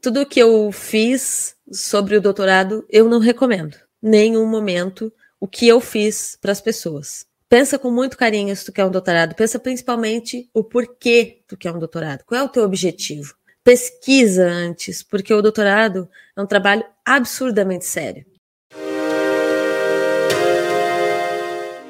Tudo que eu fiz sobre o doutorado, eu não recomendo. Nenhum momento o que eu fiz para as pessoas. Pensa com muito carinho se tu quer um doutorado. Pensa principalmente o porquê tu quer um doutorado. Qual é o teu objetivo? Pesquisa antes, porque o doutorado é um trabalho absurdamente sério.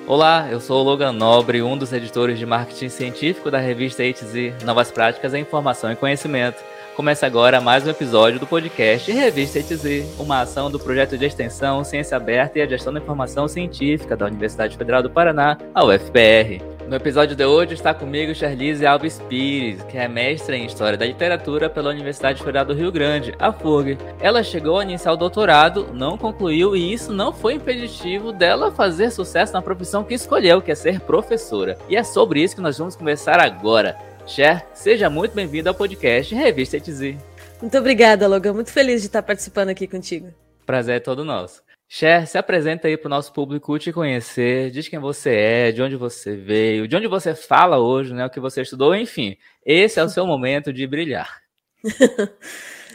Olá, eu sou o Logan Nobre, um dos editores de marketing científico da revista HZ Novas Práticas em Informação e Conhecimento. Começa agora mais um episódio do podcast Revista ETZ, uma ação do projeto de extensão Ciência Aberta e a Gestão da Informação Científica da Universidade Federal do Paraná, a UFPR. No episódio de hoje está comigo Charlize Alves Pires, que é mestre em História da Literatura pela Universidade Federal do Rio Grande, a FURG. Ela chegou a iniciar o doutorado, não concluiu e isso não foi impeditivo dela fazer sucesso na profissão que escolheu, que é ser professora. E é sobre isso que nós vamos conversar agora. Cher, seja muito bem-vindo ao podcast Revista ETZ. Muito obrigada, Logan. Muito feliz de estar participando aqui contigo. Prazer é todo nosso. Cher, se apresenta aí para o nosso público te conhecer, diz quem você é, de onde você veio, de onde você fala hoje, né, o que você estudou, enfim. Esse é o seu momento de brilhar.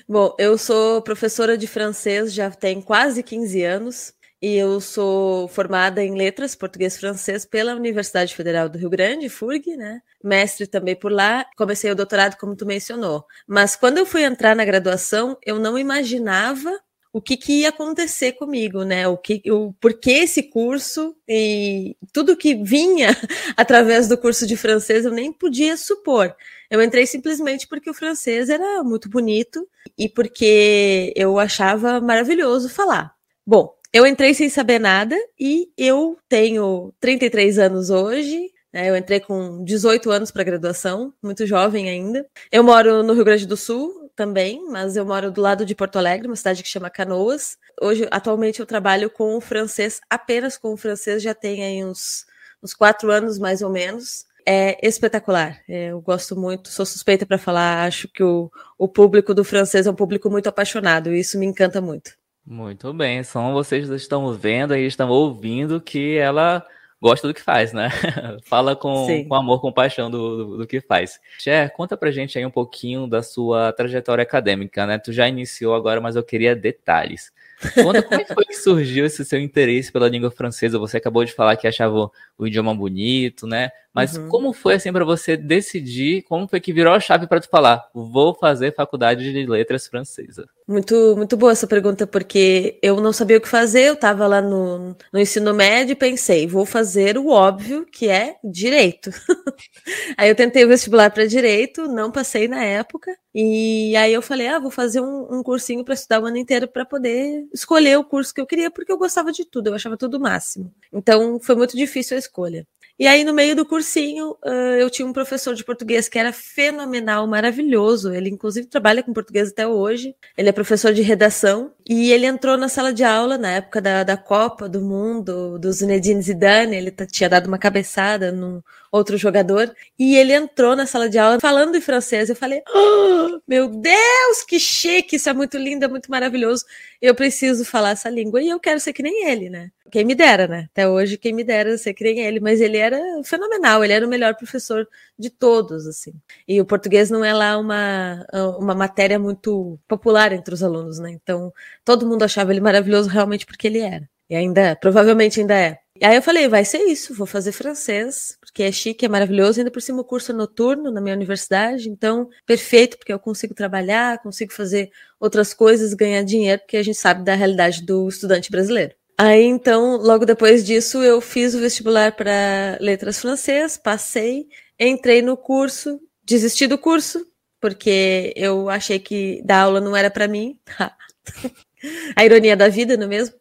Bom, eu sou professora de francês já tem quase 15 anos e eu sou formada em letras português francês pela Universidade Federal do Rio Grande, FURG, né? Mestre também por lá. Comecei o doutorado como tu mencionou. Mas quando eu fui entrar na graduação, eu não imaginava o que, que, ia acontecer comigo, né? O que, o porquê esse curso e tudo que vinha através do curso de francês eu nem podia supor. Eu entrei simplesmente porque o francês era muito bonito e porque eu achava maravilhoso falar. Bom, eu entrei sem saber nada e eu tenho 33 anos hoje. Né? Eu entrei com 18 anos para graduação, muito jovem ainda. Eu moro no Rio Grande do Sul também, mas eu moro do lado de Porto Alegre, uma cidade que chama Canoas. Hoje, atualmente, eu trabalho com o francês, apenas com o francês, já tem aí uns, uns quatro anos mais ou menos é espetacular. É, eu gosto muito, sou suspeita para falar. Acho que o, o público do francês é um público muito apaixonado e isso me encanta muito. Muito bem, são vocês estão vendo e estão ouvindo que ela gosta do que faz, né? Fala com, com amor, com paixão do, do, do, que faz. Cher, conta pra gente aí um pouquinho da sua trajetória acadêmica, né? Tu já iniciou agora, mas eu queria detalhes. Conta como é foi que surgiu esse seu interesse pela língua francesa? Você acabou de falar que achava o, o idioma bonito, né? Mas uhum. como foi assim para você decidir? Como foi que virou a chave para tu falar? Vou fazer faculdade de letras francesa. Muito, muito boa essa pergunta porque eu não sabia o que fazer. Eu estava lá no, no ensino médio e pensei, vou fazer o óbvio que é direito. aí eu tentei o vestibular para direito, não passei na época. E aí eu falei, ah, vou fazer um, um cursinho para estudar o ano inteiro para poder escolher o curso que eu queria, porque eu gostava de tudo, eu achava tudo o máximo. Então foi muito difícil a escolha. E aí, no meio do cursinho, eu tinha um professor de português que era fenomenal, maravilhoso. Ele, inclusive, trabalha com português até hoje. Ele é professor de redação. E ele entrou na sala de aula na época da, da Copa do Mundo, do Zinedine Zidane. Ele tinha dado uma cabeçada num outro jogador. E ele entrou na sala de aula falando em francês. Eu falei: oh, Meu Deus, que chique! Isso é muito lindo, é muito maravilhoso. Eu preciso falar essa língua e eu quero ser que nem ele, né? Quem me dera, né? Até hoje, quem me dera ser que nem ele. Mas ele era fenomenal, ele era o melhor professor de todos, assim. E o português não é lá uma, uma matéria muito popular entre os alunos, né? Então, todo mundo achava ele maravilhoso realmente porque ele era. E ainda provavelmente ainda é. E aí eu falei, vai ser isso, vou fazer francês, porque é chique, é maravilhoso, ainda por cima o curso é noturno na minha universidade, então perfeito, porque eu consigo trabalhar, consigo fazer outras coisas, ganhar dinheiro, porque a gente sabe da realidade do estudante brasileiro. Aí então, logo depois disso, eu fiz o vestibular para letras francês, passei, entrei no curso, desisti do curso, porque eu achei que dar aula não era para mim. A ironia da vida, não é mesmo?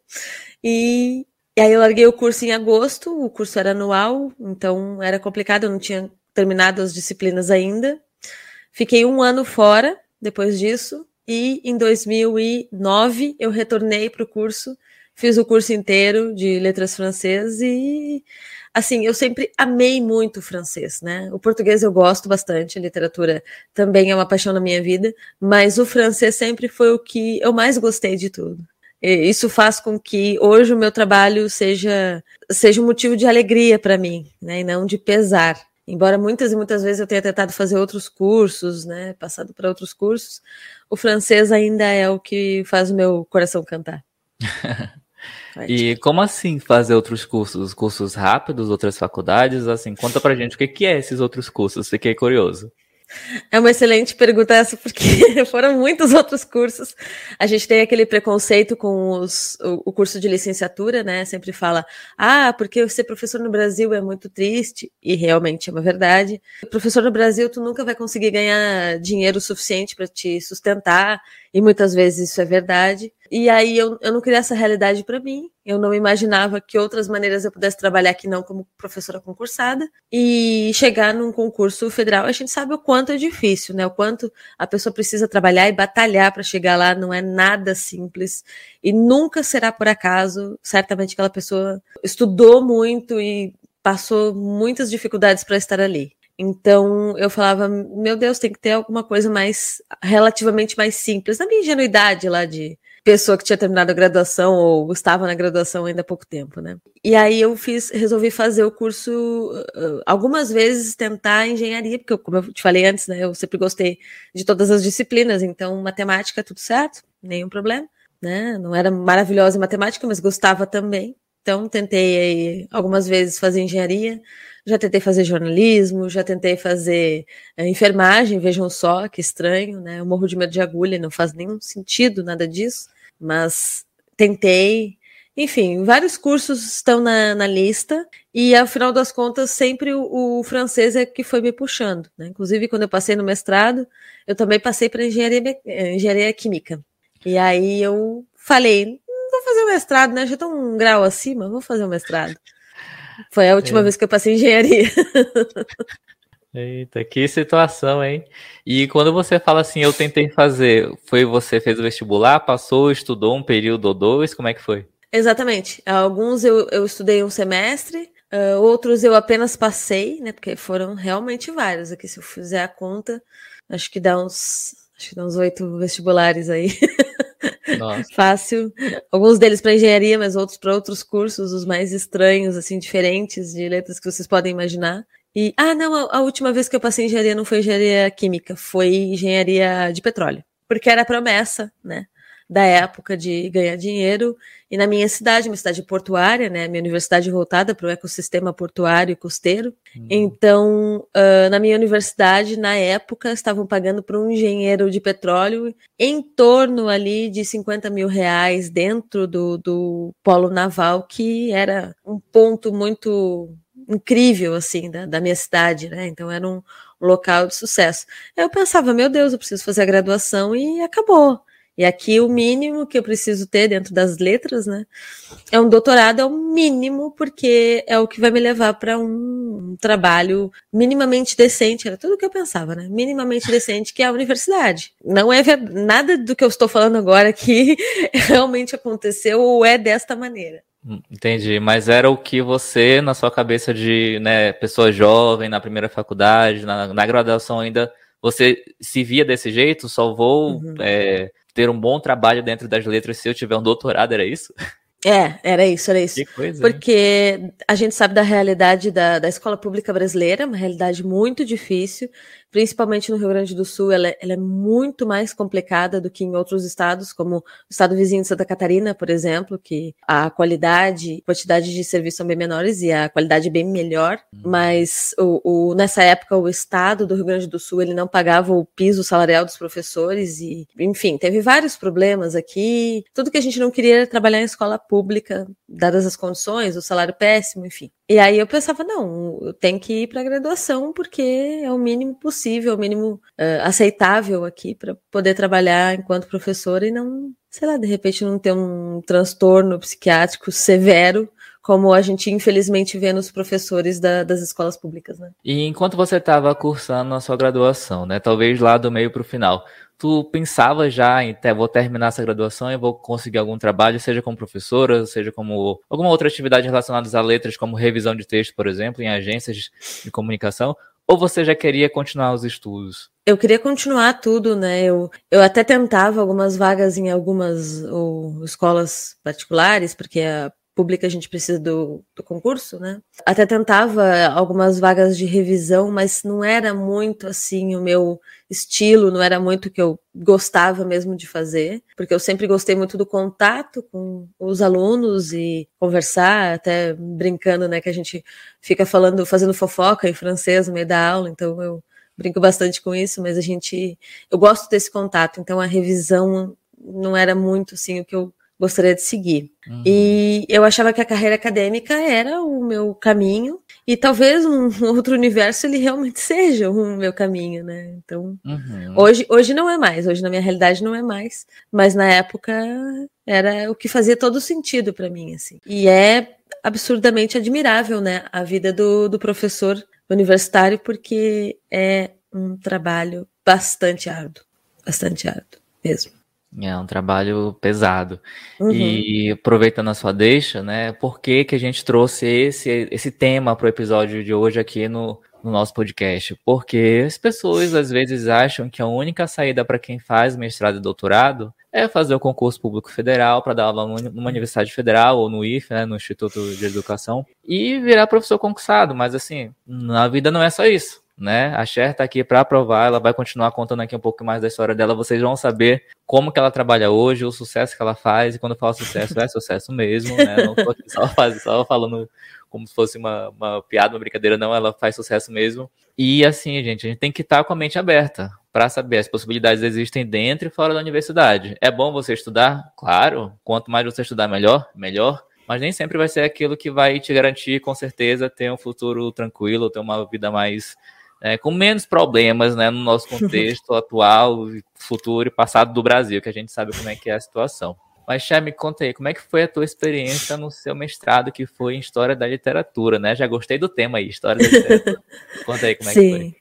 E, e aí eu larguei o curso em agosto, o curso era anual, então era complicado, eu não tinha terminado as disciplinas ainda. Fiquei um ano fora depois disso, e em 2009 eu retornei para o curso, fiz o curso inteiro de letras francesas e assim, eu sempre amei muito o francês, né? O português eu gosto bastante, a literatura também é uma paixão na minha vida, mas o francês sempre foi o que eu mais gostei de tudo. Isso faz com que hoje o meu trabalho seja, seja um motivo de alegria para mim, né, e não de pesar. Embora muitas e muitas vezes eu tenha tentado fazer outros cursos, né, passado para outros cursos, o francês ainda é o que faz o meu coração cantar. e como assim fazer outros cursos? Cursos rápidos, outras faculdades? Assim, conta pra gente o que, que é esses outros cursos, fiquei curioso. É uma excelente pergunta essa, porque foram muitos outros cursos. A gente tem aquele preconceito com os, o, o, curso de licenciatura, né? Sempre fala, ah, porque ser professor no Brasil é muito triste, e realmente é uma verdade. Professor no Brasil, tu nunca vai conseguir ganhar dinheiro suficiente para te sustentar, e muitas vezes isso é verdade. E aí eu, eu não queria essa realidade para mim. Eu não imaginava que outras maneiras eu pudesse trabalhar que não como professora concursada e chegar num concurso federal. A gente sabe o quanto é difícil, né? O quanto a pessoa precisa trabalhar e batalhar para chegar lá. Não é nada simples e nunca será por acaso. Certamente aquela pessoa estudou muito e passou muitas dificuldades para estar ali. Então eu falava, meu Deus, tem que ter alguma coisa mais relativamente mais simples. Na minha ingenuidade lá de pessoa que tinha terminado a graduação ou estava na graduação ainda há pouco tempo, né? E aí eu fiz, resolvi fazer o curso uh, algumas vezes tentar engenharia, porque eu, como eu te falei antes, né, eu sempre gostei de todas as disciplinas, então matemática tudo certo, nenhum problema, né? Não era maravilhosa em matemática, mas gostava também. Então tentei aí, algumas vezes fazer engenharia, já tentei fazer jornalismo, já tentei fazer é, enfermagem, vejam só, que estranho, né? Eu morro de medo de agulha, não faz nenhum sentido nada disso mas tentei. Enfim, vários cursos estão na, na lista e, ao final das contas, sempre o, o francês é que foi me puxando. Né? Inclusive, quando eu passei no mestrado, eu também passei para engenharia, eh, engenharia química. E aí eu falei, vou fazer o mestrado, né? Já estou um grau acima, vou fazer o mestrado. Foi a última é. vez que eu passei engenharia. Eita, que situação, hein? E quando você fala assim, eu tentei fazer, foi você fez o vestibular, passou, estudou um período ou dois, como é que foi? Exatamente. Alguns eu, eu estudei um semestre, uh, outros eu apenas passei, né? Porque foram realmente vários aqui. Se eu fizer a conta, acho que dá uns, acho que dá uns oito vestibulares aí. Fácil. Alguns deles para engenharia, mas outros para outros cursos, os mais estranhos, assim, diferentes de letras que vocês podem imaginar. E, ah, não, a, a, última vez que eu passei engenharia não foi engenharia química, foi engenharia de petróleo. Porque era promessa, né? Da época de ganhar dinheiro. E na minha cidade, uma cidade portuária, né? Minha universidade voltada para o ecossistema portuário e costeiro. Uhum. Então, uh, na minha universidade, na época, estavam pagando para um engenheiro de petróleo em torno ali de 50 mil reais dentro do, do polo naval, que era um ponto muito incrível, assim, da, da minha cidade, né? Então era um, um local de sucesso. Eu pensava, meu Deus, eu preciso fazer a graduação e acabou. E aqui o mínimo que eu preciso ter dentro das letras, né? É um doutorado, é o mínimo, porque é o que vai me levar para um, um, trabalho minimamente decente. Era tudo o que eu pensava, né? Minimamente decente, que é a universidade. Não é nada do que eu estou falando agora que realmente aconteceu ou é desta maneira. Entendi, mas era o que você, na sua cabeça de né, pessoa jovem, na primeira faculdade, na, na graduação ainda, você se via desse jeito? Só vou uhum. é, ter um bom trabalho dentro das letras se eu tiver um doutorado, era isso? É, era isso, era isso. Que coisa, Porque a gente sabe da realidade da, da escola pública brasileira, uma realidade muito difícil, principalmente no Rio Grande do Sul, ela, é, ela, é muito mais complicada do que em outros estados, como o estado vizinho de Santa Catarina, por exemplo, que a qualidade, quantidade de serviços são bem menores e a qualidade é bem melhor. Hum. Mas o, o, nessa época, o estado do Rio Grande do Sul ele não pagava o piso salarial dos professores e, enfim, teve vários problemas aqui. Tudo que a gente não queria era trabalhar em escola pública, dadas as condições, o salário péssimo, enfim. E aí eu pensava, não, eu tenho que ir para a graduação porque é o mínimo possível, o mínimo uh, aceitável aqui para poder trabalhar enquanto professora e não, sei lá, de repente não ter um transtorno psiquiátrico severo como a gente infelizmente vê nos professores da, das escolas públicas, né? E enquanto você estava cursando a sua graduação, né, talvez lá do meio para o final, tu pensava já em vou terminar essa graduação e vou conseguir algum trabalho, seja como professora, seja como alguma outra atividade relacionada a letras, como revisão de texto, por exemplo, em agências de comunicação, ou você já queria continuar os estudos? Eu queria continuar tudo, né? Eu, eu até tentava algumas vagas em algumas ou, escolas particulares, porque a pública a gente precisa do, do concurso, né? Até tentava algumas vagas de revisão, mas não era muito assim o meu estilo, não era muito o que eu gostava mesmo de fazer, porque eu sempre gostei muito do contato com os alunos e conversar, até brincando, né, que a gente fica falando, fazendo fofoca em francês no meio da aula, então eu brinco bastante com isso, mas a gente, eu gosto desse contato, então a revisão não era muito assim o que eu gostaria de seguir. Uhum. E eu achava que a carreira acadêmica era o meu caminho, e talvez um outro universo ele realmente seja o meu caminho, né? Então, uhum. hoje, hoje não é mais, hoje na minha realidade não é mais, mas na época era o que fazia todo sentido para mim, assim. E é absurdamente admirável, né, a vida do, do professor universitário, porque é um trabalho bastante árduo, bastante árduo mesmo. É um trabalho pesado. Uhum. E aproveitando a sua deixa, né? Por que, que a gente trouxe esse, esse tema para o episódio de hoje aqui no, no nosso podcast? Porque as pessoas às vezes acham que a única saída para quem faz mestrado e doutorado é fazer o concurso público federal para dar aula numa universidade federal ou no IF, né, no Instituto de Educação, e virar professor concursado. Mas assim, na vida não é só isso né? A Cher tá aqui para aprovar, ela vai continuar contando aqui um pouco mais da história dela. Vocês vão saber como que ela trabalha hoje, o sucesso que ela faz, e quando eu falo sucesso, é sucesso mesmo, né? Não tô aqui só, faz, só falando como se fosse uma, uma piada, uma brincadeira, não, ela faz sucesso mesmo. E assim, gente, a gente tem que estar tá com a mente aberta para saber as possibilidades existem dentro e fora da universidade. É bom você estudar? Claro. Quanto mais você estudar, melhor, melhor mas nem sempre vai ser aquilo que vai te garantir, com certeza, ter um futuro tranquilo, ter uma vida mais é, com menos problemas né, no nosso contexto atual, futuro e passado do Brasil, que a gente sabe como é que é a situação. Mas, Chay, me conta aí, como é que foi a tua experiência no seu mestrado, que foi em História da Literatura, né? Já gostei do tema aí, História da Literatura. conta aí como é Sim. que foi.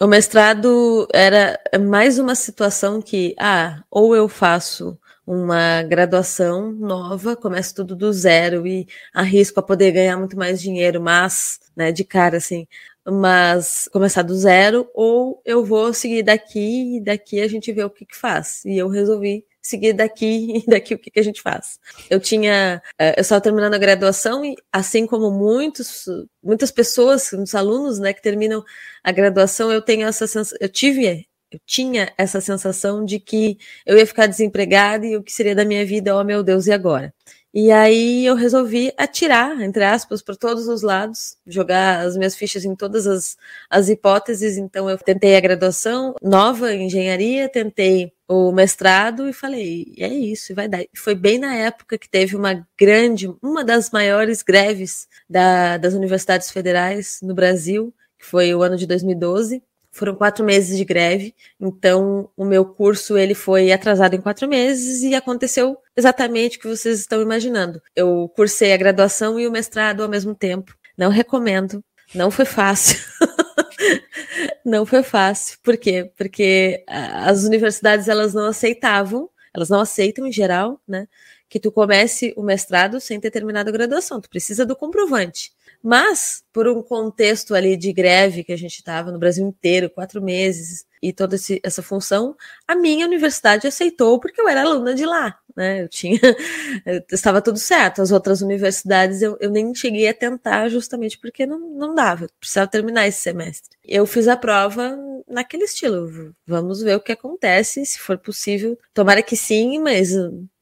O mestrado era mais uma situação que, ah, ou eu faço uma graduação nova, começo tudo do zero e arrisco a poder ganhar muito mais dinheiro, mas, né, de cara, assim, mas começar do zero, ou eu vou seguir daqui e daqui a gente vê o que, que faz. E eu resolvi seguir daqui e daqui o que, que a gente faz. Eu tinha, eh, eu estava terminando a graduação e assim como muitos, muitas pessoas, muitos alunos, né, que terminam a graduação, eu tenho essa sensação, eu tive, eu tinha essa sensação de que eu ia ficar desempregada e o que seria da minha vida, oh meu Deus, e agora? E aí eu resolvi atirar, entre aspas, para todos os lados, jogar as minhas fichas em todas as, as hipóteses. Então eu tentei a graduação nova em engenharia, tentei o mestrado e falei, é isso, vai dar. Foi bem na época que teve uma grande, uma das maiores greves da, das universidades federais no Brasil, que foi o ano de 2012. Foram quatro meses de greve, então o meu curso ele foi atrasado em quatro meses e aconteceu exatamente o que vocês estão imaginando. Eu cursei a graduação e o mestrado ao mesmo tempo. Não recomendo, não foi fácil. não foi fácil. Por quê? Porque as universidades elas não aceitavam, elas não aceitam em geral, né? Que tu comece o mestrado sem ter terminado a graduação. Tu precisa do comprovante. Mas, por um contexto ali de greve que a gente estava no Brasil inteiro, quatro meses, e toda esse, essa função, a minha universidade aceitou porque eu era aluna de lá, né? Eu tinha, eu, estava tudo certo. As outras universidades eu, eu nem cheguei a tentar justamente porque não, não dava, eu precisava terminar esse semestre. Eu fiz a prova naquele estilo, vamos ver o que acontece, se for possível. Tomara que sim, mas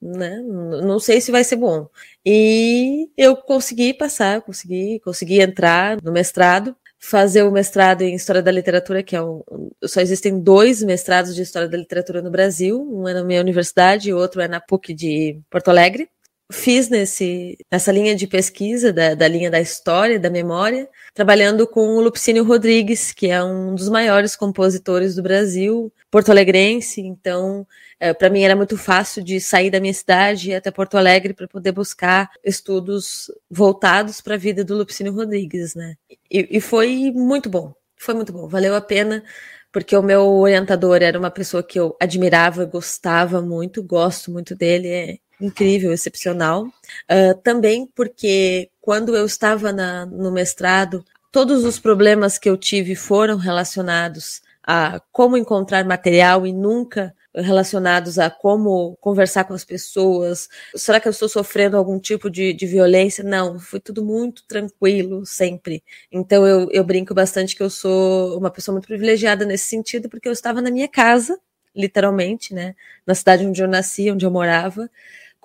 né, não sei se vai ser bom. E eu consegui passar, consegui, consegui entrar no mestrado, fazer o mestrado em História da Literatura, que é um, só existem dois mestrados de História da Literatura no Brasil, um é na minha universidade e outro é na PUC de Porto Alegre fiz nesse, nessa linha de pesquisa, da, da, linha da história, da memória, trabalhando com o Lupicínio Rodrigues, que é um dos maiores compositores do Brasil, porto-alegrense. Então, é, para mim era muito fácil de sair da minha cidade e ir até Porto Alegre para poder buscar estudos voltados para a vida do Lupicínio Rodrigues, né? E, e foi muito bom, foi muito bom, valeu a pena porque o meu orientador era uma pessoa que eu admirava, gostava muito, gosto muito dele, é incrível, excepcional. Uh, também porque quando eu estava na, no mestrado, todos os problemas que eu tive foram relacionados a como encontrar material e nunca relacionados a como conversar com as pessoas. Será que eu estou sofrendo algum tipo de, de violência? Não, foi tudo muito tranquilo sempre. Então eu, eu brinco bastante que eu sou uma pessoa muito privilegiada nesse sentido, porque eu estava na minha casa, literalmente, né, na cidade onde eu nasci, onde eu morava,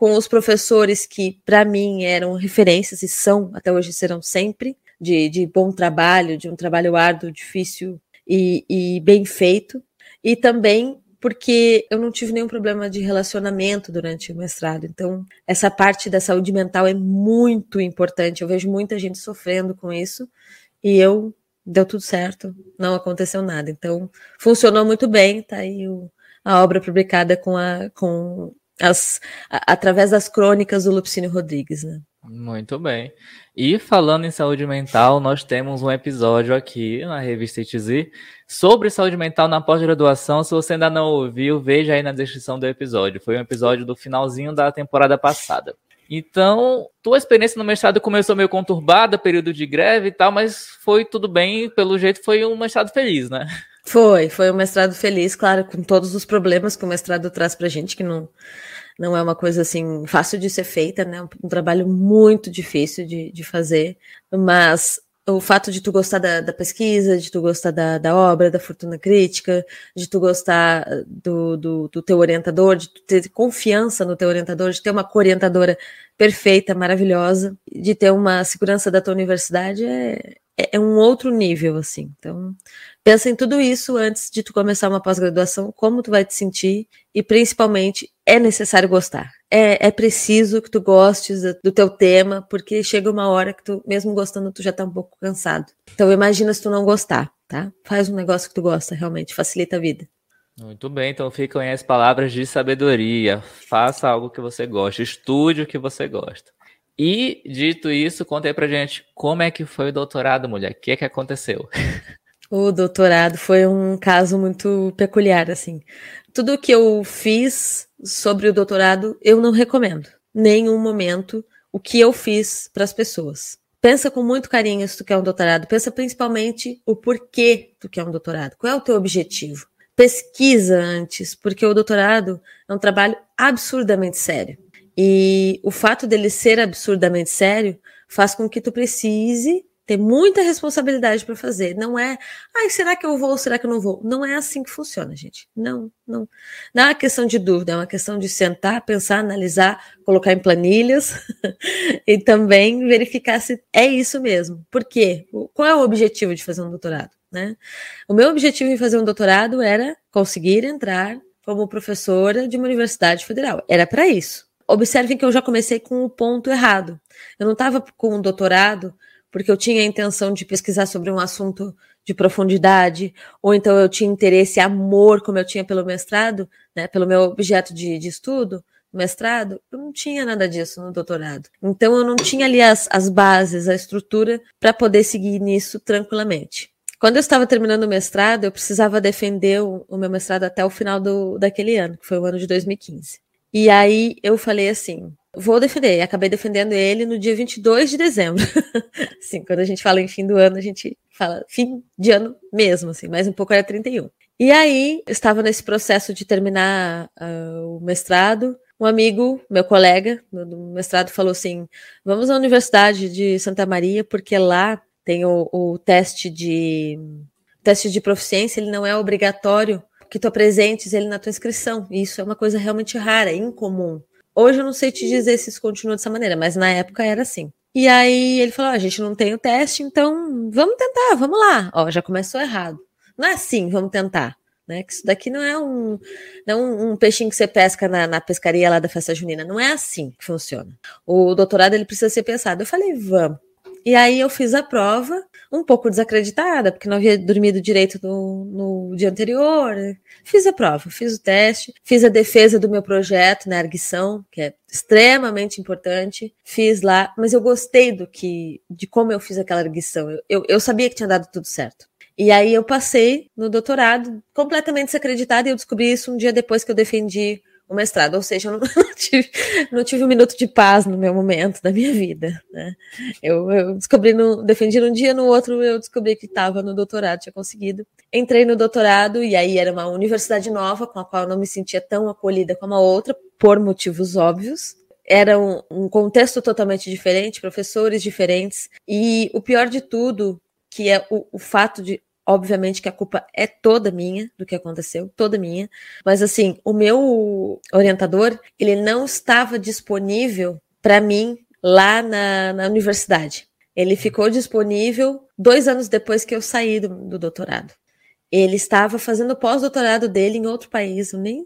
com os professores que, para mim, eram referências e são, até hoje serão sempre, de, de bom trabalho, de um trabalho árduo, difícil e, e bem feito. E também porque eu não tive nenhum problema de relacionamento durante o mestrado. Então, essa parte da saúde mental é muito importante. Eu vejo muita gente sofrendo com isso e eu deu tudo certo, não aconteceu nada. Então, funcionou muito bem. Tá aí o, a obra publicada com a com as a, através das crônicas do Lupicínio Rodrigues, né? Muito bem. E falando em saúde mental, nós temos um episódio aqui na revista ITZ sobre saúde mental na pós-graduação. Se você ainda não ouviu, veja aí na descrição do episódio. Foi um episódio do finalzinho da temporada passada. Então, tua experiência no mestrado começou meio conturbada, período de greve e tal, mas foi tudo bem, pelo jeito foi um mestrado feliz, né? Foi, foi um mestrado feliz, claro, com todos os problemas que o mestrado traz pra gente, que não não é uma coisa assim fácil de ser feita, né? Um trabalho muito difícil de, de fazer, mas o fato de tu gostar da, da pesquisa, de tu gostar da, da, obra, da fortuna crítica, de tu gostar do, do, do, teu orientador, de tu ter confiança no teu orientador, de ter uma orientadora perfeita, maravilhosa, de ter uma segurança da tua universidade é, é, é um outro nível, assim. Então, pensa em tudo isso antes de tu começar uma pós-graduação, como tu vai te sentir e principalmente é necessário gostar. É, é preciso que tu gostes do teu tema, porque chega uma hora que tu, mesmo gostando, tu já tá um pouco cansado. Então imagina se tu não gostar, tá? Faz um negócio que tu gosta, realmente, facilita a vida. Muito bem, então ficam aí as palavras de sabedoria. Faça algo que você gosta, estude o que você gosta. E, dito isso, conta aí pra gente como é que foi o doutorado, mulher. O que é que aconteceu? O doutorado foi um caso muito peculiar, assim. Tudo que eu fiz sobre o doutorado, eu não recomendo. Nenhum momento o que eu fiz para as pessoas. Pensa com muito carinho se tu quer um doutorado. Pensa principalmente o porquê tu quer um doutorado. Qual é o teu objetivo? Pesquisa antes, porque o doutorado é um trabalho absurdamente sério. E o fato dele ser absurdamente sério faz com que tu precise ter muita responsabilidade para fazer. Não é, ai, será que eu vou ou será que eu não vou? Não é assim que funciona, gente. Não, não. Não é uma questão de dúvida, é uma questão de sentar, pensar, analisar, colocar em planilhas e também verificar se é isso mesmo. Por quê? Qual é o objetivo de fazer um doutorado? Né? O meu objetivo em fazer um doutorado era conseguir entrar como professora de uma universidade federal. Era para isso observem que eu já comecei com o ponto errado. Eu não estava com um doutorado porque eu tinha a intenção de pesquisar sobre um assunto de profundidade, ou então eu tinha interesse, amor, como eu tinha pelo mestrado, né, pelo meu objeto de, de estudo, mestrado, eu não tinha nada disso no doutorado. Então eu não tinha ali as, as bases, a estrutura para poder seguir nisso tranquilamente. Quando eu estava terminando o mestrado, eu precisava defender o, o meu mestrado até o final do, daquele ano, que foi o ano de 2015. E aí eu falei assim: vou defender. E acabei defendendo ele no dia 22 de dezembro. assim, quando a gente fala em fim do ano, a gente fala fim de ano mesmo, assim, mais um pouco era 31. E aí, eu estava nesse processo de terminar uh, o mestrado. Um amigo, meu colega do mestrado, falou assim: vamos à Universidade de Santa Maria, porque lá tem o, o teste de teste de proficiência, ele não é obrigatório que tu apresentes ele na tua inscrição. Isso é uma coisa realmente rara, incomum. Hoje eu não sei te dizer se isso continua dessa maneira, mas na época era assim. E aí ele falou: oh, a gente não tem o teste, então vamos tentar, vamos lá. Ó, já começou errado. Não é assim, vamos tentar. Né? Que isso daqui não é um, não é um peixinho que você pesca na, na, pescaria lá da festa junina. Não é assim que funciona. O doutorado ele precisa ser pensado. Eu falei, vamos. E aí eu fiz a prova, um pouco desacreditada, porque não havia dormido direito no, no dia anterior. Fiz a prova, fiz o teste, fiz a defesa do meu projeto na erguição, que é extremamente importante. Fiz lá, mas eu gostei do que, de como eu fiz aquela erguição. Eu, eu, eu sabia que tinha dado tudo certo. E aí eu passei no doutorado completamente desacreditada e eu descobri isso um dia depois que eu defendi o mestrado, ou seja, eu não, não, tive, não tive um minuto de paz no meu momento da minha vida, né? Eu, eu descobri, no, defendi num dia, no outro eu descobri que estava no doutorado, tinha conseguido. entrei no doutorado e aí era uma universidade nova com a qual eu não me sentia tão acolhida como a outra, por motivos óbvios. Era um, um contexto totalmente diferente, professores diferentes, e o pior de tudo, que é o, o fato de Obviamente que a culpa é toda minha do que aconteceu, toda minha. Mas assim, o meu orientador, ele não estava disponível para mim lá na, na, universidade. Ele ficou disponível dois anos depois que eu saí do, do doutorado. Ele estava fazendo o pós-doutorado dele em outro país, eu nem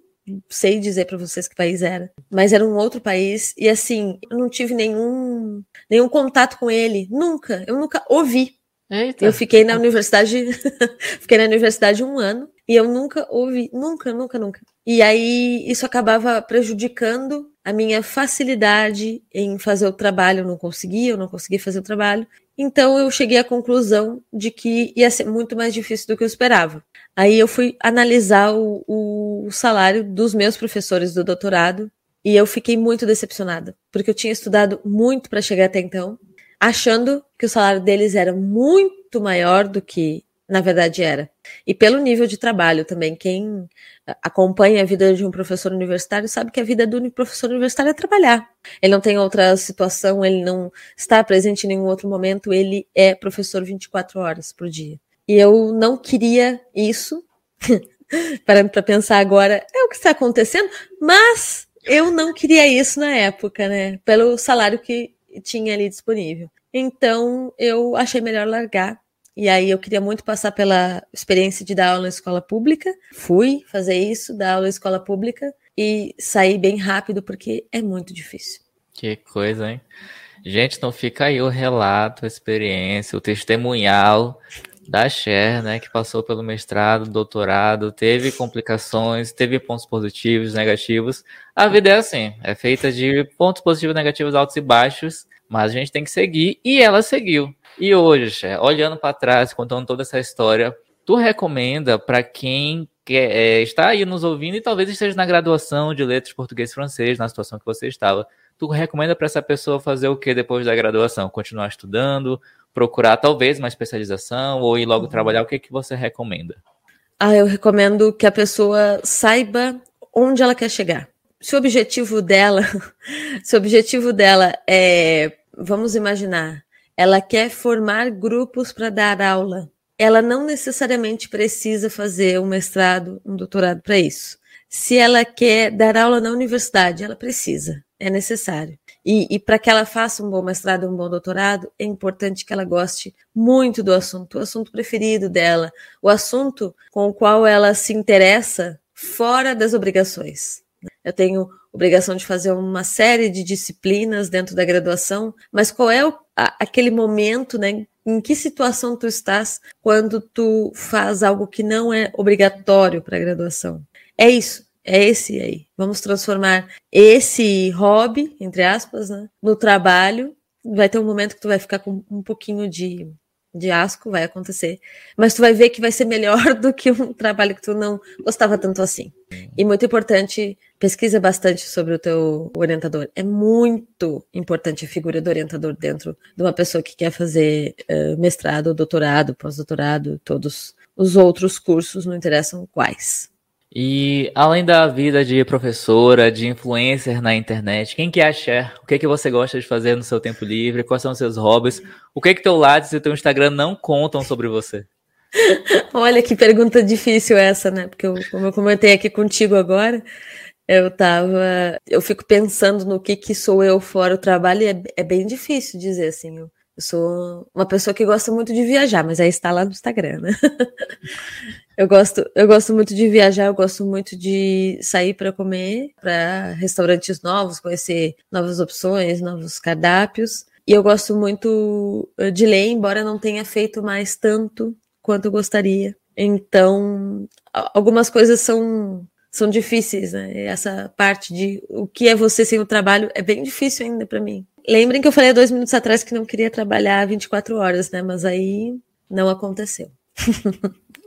sei dizer para vocês que país era, mas era um outro país e assim, eu não tive nenhum nenhum contato com ele, nunca, eu nunca ouvi. Eita. Eu fiquei na universidade, fiquei na universidade um ano e eu nunca ouvi, nunca, nunca, nunca. E aí isso acabava prejudicando a minha facilidade em fazer o trabalho. Eu não conseguia, eu não conseguia fazer o trabalho. Então eu cheguei à conclusão de que ia ser muito mais difícil do que eu esperava. Aí eu fui analisar o, o salário dos meus professores do doutorado e eu fiquei muito decepcionada, porque eu tinha estudado muito para chegar até então achando que o salário deles era muito maior do que na verdade era. E pelo nível de trabalho também, quem acompanha a vida de um professor universitário sabe que a vida do professor universitário é trabalhar. Ele não tem outra situação, ele não está presente em nenhum outro momento, ele é professor 24 horas por dia. E eu não queria isso. Parando para pensar agora, é o que está acontecendo, mas eu não queria isso na época, né? Pelo salário que tinha ali disponível. Então eu achei melhor largar. E aí eu queria muito passar pela experiência de dar aula na escola pública. Fui fazer isso, dar aula na escola pública e saí bem rápido porque é muito difícil. Que coisa, hein? Gente, então fica aí o relato, a experiência, o testemunhal da Cher, né, que passou pelo mestrado, doutorado, teve complicações, teve pontos positivos, negativos. A vida é assim, é feita de pontos positivos, negativos, altos e baixos, mas a gente tem que seguir e ela seguiu. E hoje, Cher, olhando para trás, contando toda essa história, tu recomenda para quem quer, é, está aí nos ouvindo e talvez esteja na graduação de letras português e francês, na situação que você estava, tu recomenda para essa pessoa fazer o que depois da graduação? Continuar estudando, procurar talvez uma especialização ou ir logo uhum. trabalhar, o que, que você recomenda? Ah, eu recomendo que a pessoa saiba onde ela quer chegar. Se o objetivo dela, se o objetivo dela é, vamos imaginar, ela quer formar grupos para dar aula. Ela não necessariamente precisa fazer um mestrado, um doutorado para isso. Se ela quer dar aula na universidade, ela precisa, é necessário. E, e para que ela faça um bom mestrado, um bom doutorado, é importante que ela goste muito do assunto, o assunto preferido dela, o assunto com o qual ela se interessa fora das obrigações. Eu tenho obrigação de fazer uma série de disciplinas dentro da graduação, mas qual é o, a, aquele momento, né? Em que situação tu estás quando tu faz algo que não é obrigatório para a graduação? É isso. É esse aí. Vamos transformar esse hobby, entre aspas, né, no trabalho. Vai ter um momento que tu vai ficar com um pouquinho de, de asco, vai acontecer. Mas tu vai ver que vai ser melhor do que um trabalho que tu não gostava tanto assim. E muito importante, pesquisa bastante sobre o teu orientador. É muito importante a figura do orientador dentro de uma pessoa que quer fazer uh, mestrado, doutorado, pós-doutorado, todos os outros cursos, não interessam quais. E além da vida de professora, de influencer na internet, quem que é a Cher? O que que você gosta de fazer no seu tempo livre? Quais são os seus hobbies? O que que teu Lattes e teu Instagram não contam sobre você? Olha que pergunta difícil essa, né? Porque eu, como eu comentei aqui contigo agora, eu tava, eu fico pensando no que que sou eu fora o trabalho e é, é bem difícil dizer assim. Eu, eu sou uma pessoa que gosta muito de viajar, mas aí está lá no Instagram, né? Eu gosto, eu gosto muito de viajar, eu gosto muito de sair para comer, para restaurantes novos, conhecer novas opções, novos cardápios. E eu gosto muito eh, de ler, embora não tenha feito mais tanto quanto eu gostaria. Então, algumas coisas são são difíceis, né? Essa parte de o que é você sem o trabalho é bem difícil ainda para mim. Lembrem que eu falei há dois minutos atrás que não queria trabalhar 24 horas, né? Mas aí não aconteceu.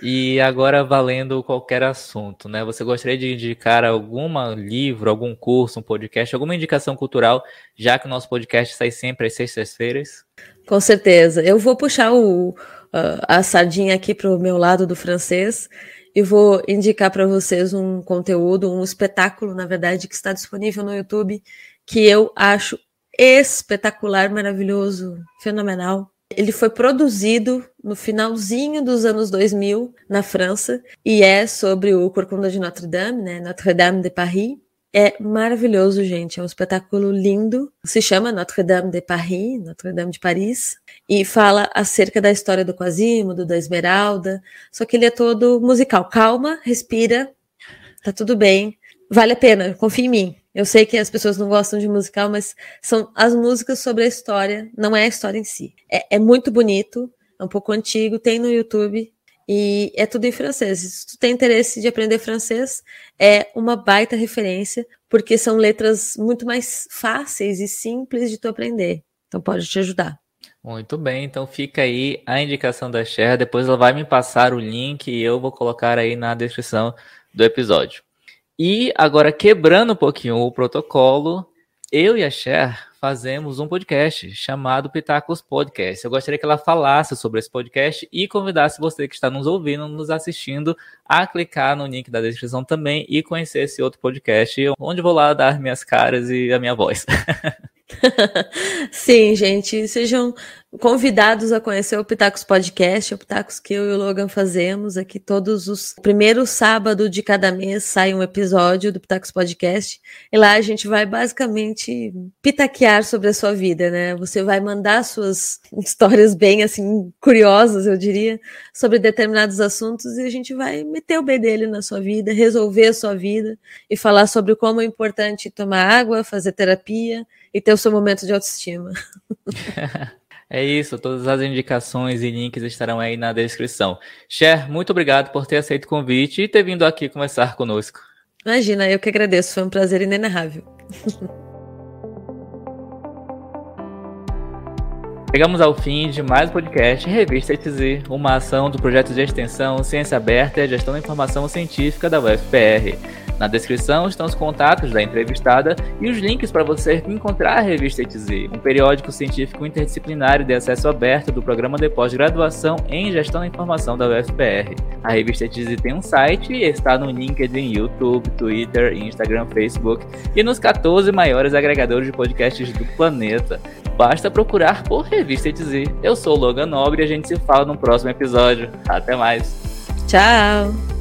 E agora valendo qualquer assunto, né? Você gostaria de indicar algum livro, algum curso, um podcast, alguma indicação cultural, já que o nosso podcast sai sempre às sextas-feiras? Com certeza. Eu vou puxar o, a sardinha aqui para o meu lado do francês e vou indicar para vocês um conteúdo, um espetáculo, na verdade, que está disponível no YouTube, que eu acho espetacular, maravilhoso, fenomenal. Ele foi produzido no finalzinho dos anos 2000 na França e é sobre o Corcunda de Notre Dame, né? Notre Dame de Paris. É maravilhoso, gente. É um espetáculo lindo. Se chama Notre Dame de Paris, Notre Dame de Paris, e fala acerca da história do Quasimodo, da Esmeralda. Só que ele é todo musical. Calma, respira, tá tudo bem. Vale a pena, confia em mim. Eu sei que as pessoas não gostam de musical, mas são as músicas sobre a história, não é a história em si. É, é muito bonito, é um pouco antigo, tem no YouTube e é tudo em francês. Se tu tem interesse de aprender francês, é uma baita referência, porque são letras muito mais fáceis e simples de tu aprender. Então pode te ajudar. Muito bem, então fica aí a indicação da Cher. Depois ela vai me passar o link e eu vou colocar aí na descrição do episódio. E agora, quebrando um pouquinho o protocolo, eu e a Cher fazemos um podcast chamado Pitacos Podcast. Eu gostaria que ela falasse sobre esse podcast e convidasse você que está nos ouvindo, nos assistindo, a clicar no link da descrição também e conhecer esse outro podcast, onde vou lá dar minhas caras e a minha voz. Sim, gente, sejam convidados a conhecer o Pitacos Podcast, o Pitacos que eu e o Logan fazemos aqui todos os primeiros sábado de cada mês sai um episódio do Pitacos Podcast e lá a gente vai basicamente pitaquear sobre a sua vida, né? Você vai mandar suas histórias bem assim curiosas, eu diria, sobre determinados assuntos e a gente vai meter o B dele na sua vida, resolver a sua vida e falar sobre como é importante tomar água, fazer terapia e ter o seu momento de autoestima. É isso, todas as indicações e links estarão aí na descrição. Cher, muito obrigado por ter aceito o convite e ter vindo aqui conversar conosco. Imagina, eu que agradeço, foi um prazer inenarrável. Chegamos ao fim de mais um podcast Revista ETZ, uma ação do projeto de extensão Ciência Aberta e Gestão da Informação Científica da UFPR. Na descrição estão os contatos da entrevistada e os links para você encontrar a revista ETZ, um periódico científico interdisciplinar de acesso aberto do programa de pós-graduação em Gestão da Informação da UFPR. A revista ETZ tem um site e está no LinkedIn, YouTube, Twitter, Instagram, Facebook e nos 14 maiores agregadores de podcasts do planeta. Basta procurar por Revista ETZ. Eu sou o Logan Nobre e a gente se fala no próximo episódio. Até mais. Tchau!